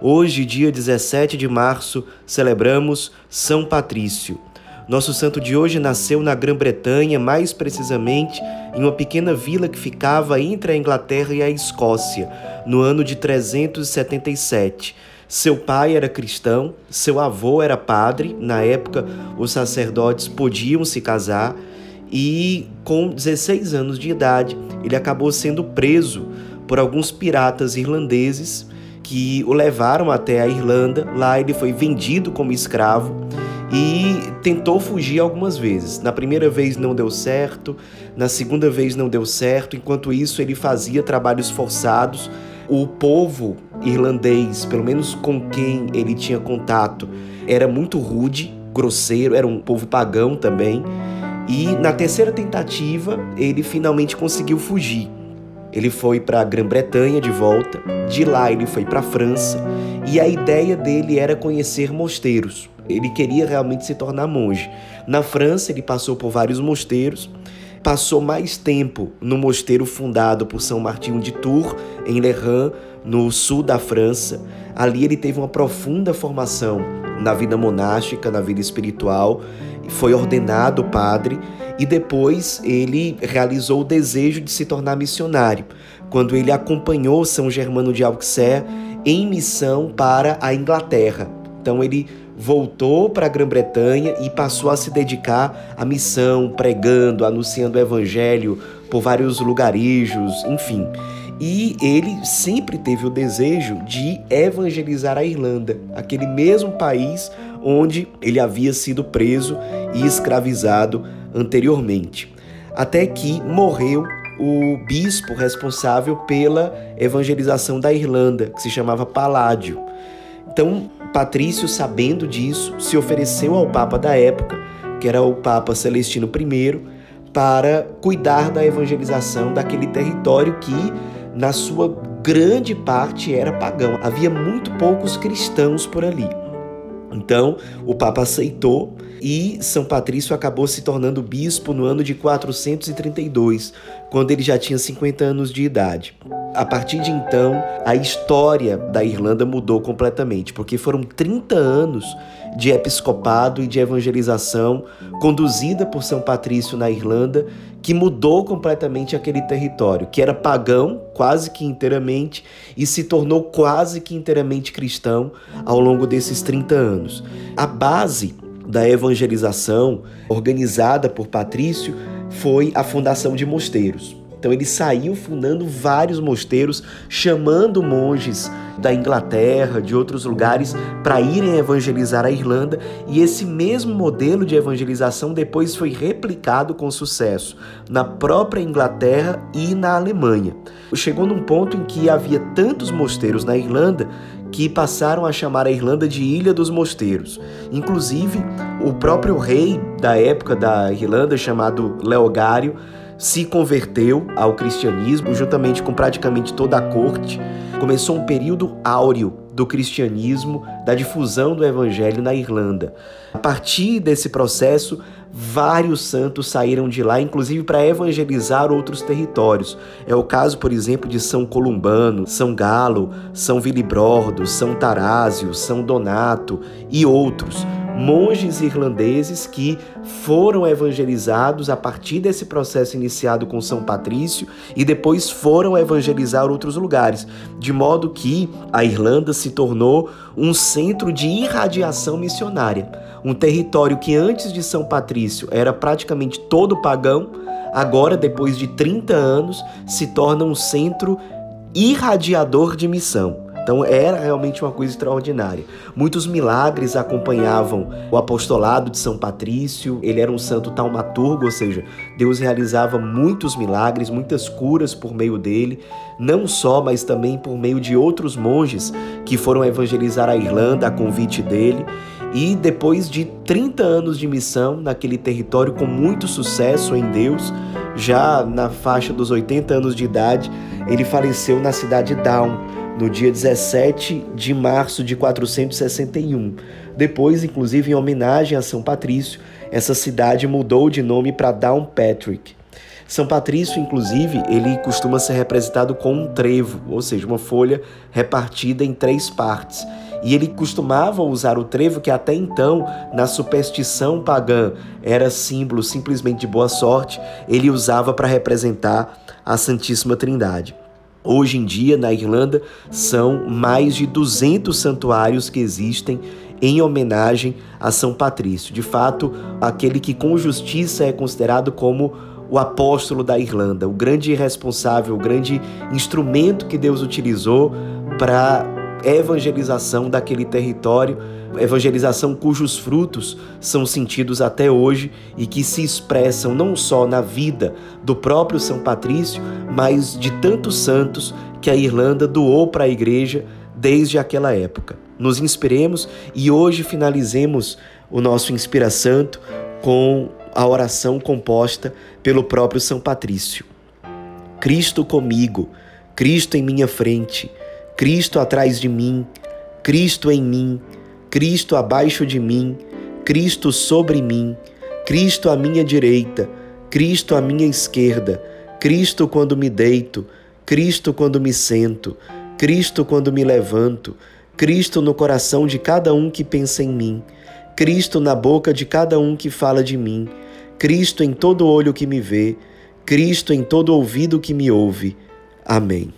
Hoje, dia 17 de março, celebramos São Patrício. Nosso santo de hoje nasceu na Grã-Bretanha, mais precisamente em uma pequena vila que ficava entre a Inglaterra e a Escócia, no ano de 377. Seu pai era cristão, seu avô era padre, na época os sacerdotes podiam se casar e com 16 anos de idade ele acabou sendo preso por alguns piratas irlandeses que o levaram até a Irlanda. Lá ele foi vendido como escravo e tentou fugir algumas vezes. Na primeira vez não deu certo, na segunda vez não deu certo. Enquanto isso, ele fazia trabalhos forçados. O povo irlandês, pelo menos com quem ele tinha contato, era muito rude, grosseiro, era um povo pagão também. E na terceira tentativa, ele finalmente conseguiu fugir. Ele foi para a Grã-Bretanha de volta, de lá ele foi para a França, e a ideia dele era conhecer mosteiros. Ele queria realmente se tornar monge. Na França, ele passou por vários mosteiros, passou mais tempo no mosteiro fundado por São Martinho de Tours, em Le Rhin, no sul da França. Ali ele teve uma profunda formação na vida monástica, na vida espiritual, foi ordenado padre e depois ele realizou o desejo de se tornar missionário, quando ele acompanhou São Germano de Auxerre em missão para a Inglaterra. Então ele voltou para a Grã-Bretanha e passou a se dedicar à missão, pregando, anunciando o evangelho por vários lugarejos, enfim. E ele sempre teve o desejo de evangelizar a Irlanda, aquele mesmo país onde ele havia sido preso e escravizado anteriormente. Até que morreu o bispo responsável pela evangelização da Irlanda, que se chamava Paládio. Então, Patrício, sabendo disso, se ofereceu ao Papa da época, que era o Papa Celestino I, para cuidar da evangelização daquele território que na sua grande parte era pagão. Havia muito poucos cristãos por ali. Então, o Papa aceitou e São Patrício acabou se tornando bispo no ano de 432, quando ele já tinha 50 anos de idade. A partir de então, a história da Irlanda mudou completamente, porque foram 30 anos de episcopado e de evangelização conduzida por São Patrício na Irlanda, que mudou completamente aquele território, que era pagão quase que inteiramente e se tornou quase que inteiramente cristão ao longo desses 30 anos. A base da evangelização organizada por Patrício foi a fundação de mosteiros. Então ele saiu fundando vários mosteiros, chamando monges da Inglaterra, de outros lugares, para irem evangelizar a Irlanda, e esse mesmo modelo de evangelização depois foi replicado com sucesso na própria Inglaterra e na Alemanha. Chegou num ponto em que havia tantos mosteiros na Irlanda que passaram a chamar a Irlanda de Ilha dos Mosteiros. Inclusive, o próprio rei da época da Irlanda, chamado Leogário, se converteu ao cristianismo juntamente com praticamente toda a corte. Começou um período áureo do cristianismo, da difusão do evangelho na Irlanda. A partir desse processo, vários santos saíram de lá, inclusive para evangelizar outros territórios. É o caso, por exemplo, de São Columbano, São Galo, São Vilibrordo, São Tarásio, São Donato e outros monges irlandeses que foram evangelizados a partir desse processo iniciado com São Patrício e depois foram evangelizar outros lugares, de modo que a Irlanda se tornou um centro de irradiação missionária, um território que antes de São Patrício era praticamente todo pagão, agora depois de 30 anos se torna um centro irradiador de missão. Então era realmente uma coisa extraordinária. Muitos milagres acompanhavam o apostolado de São Patrício. Ele era um santo taumaturgo, ou seja, Deus realizava muitos milagres, muitas curas por meio dele, não só, mas também por meio de outros monges que foram evangelizar a Irlanda a convite dele. E depois de 30 anos de missão naquele território com muito sucesso em Deus, já na faixa dos 80 anos de idade, ele faleceu na cidade de Down, no dia 17 de março de 461. Depois, inclusive em homenagem a São Patrício, essa cidade mudou de nome para Downpatrick. São Patrício, inclusive, ele costuma ser representado com um trevo, ou seja, uma folha repartida em três partes. E ele costumava usar o trevo, que até então, na superstição pagã, era símbolo simplesmente de boa sorte, ele usava para representar a Santíssima Trindade. Hoje em dia, na Irlanda, são mais de 200 santuários que existem em homenagem a São Patrício. De fato, aquele que com justiça é considerado como o apóstolo da Irlanda, o grande responsável, o grande instrumento que Deus utilizou para evangelização daquele território, evangelização cujos frutos são sentidos até hoje e que se expressam não só na vida do próprio São Patrício, mas de tantos santos que a Irlanda doou para a igreja desde aquela época. Nos inspiremos e hoje finalizemos o nosso Inspira Santo com a oração composta pelo próprio São Patrício. Cristo comigo, Cristo em minha frente, Cristo atrás de mim, Cristo em mim, Cristo abaixo de mim, Cristo sobre mim, Cristo à minha direita, Cristo à minha esquerda, Cristo quando me deito, Cristo quando me sento, Cristo quando me levanto, Cristo no coração de cada um que pensa em mim, Cristo na boca de cada um que fala de mim, Cristo em todo olho que me vê, Cristo em todo ouvido que me ouve. Amém.